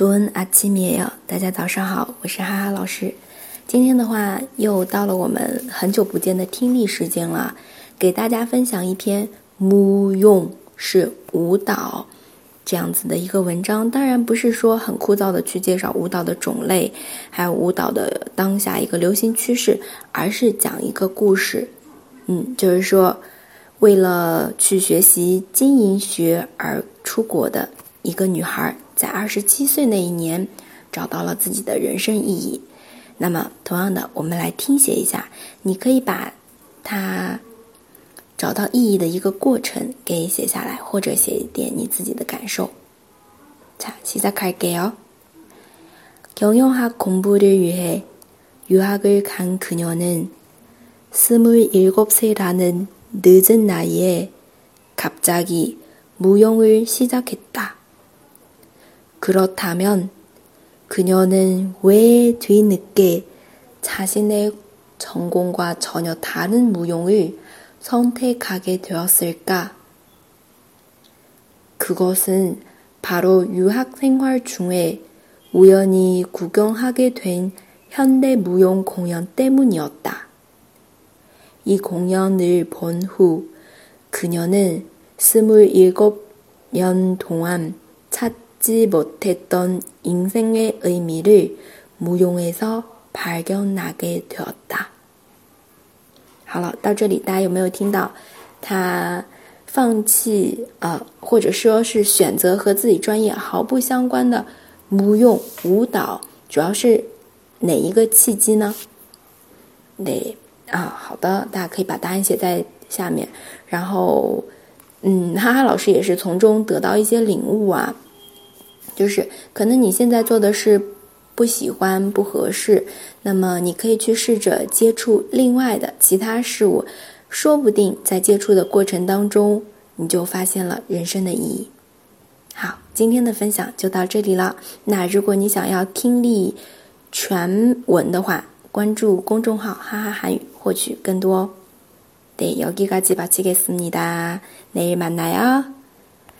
朱恩阿奇米耶，大家早上好，我是哈哈老师。今天的话，又到了我们很久不见的听力时间了，给大家分享一篇木用是舞蹈这样子的一个文章。当然不是说很枯燥的去介绍舞蹈的种类，还有舞蹈的当下一个流行趋势，而是讲一个故事。嗯，就是说，为了去学习经营学而出国的一个女孩。在二十七岁那一年，找到了自己的人生意义。那么，同样的，我们来听写一下。你可以把它找到意义的一个过程给写下来，或者写一点你自己的感受。자시작할게요경영학공부를위해유학을간그녀는스물일곱세라는늦은나이에갑자기무용을시작했다 그렇다면 그녀는 왜 뒤늦게 자신의 전공과 전혀 다른 무용을 선택하게 되었을까? 그것은 바로 유학 생활 중에 우연히 구경하게 된 현대 무용 공연 때문이었다. 이 공연을 본 후 그녀는 27년 동안 찾 지 못했던 인생의 의미를 무용에서 발견하게 되었다. 好了，到这里大家有没有听到他放弃呃，或者说是选择和自己专业毫不相关的舞用舞蹈，主要是哪一个契机呢？对啊，好的，大家可以把答案写在下面。然后，嗯，哈哈老师也是从中得到一些领悟啊。 就是可能你现在做的是不喜欢不合适，那么你可以去试着接触另外的其他事物，说不定在接触的过程当中，你就发现了人生的意义。好，今天的分享就到这里了。那如果你想要听力全文的话，关注公众号“哈哈韩语”获取更多。对，여기까지마치겠습니다내일만나요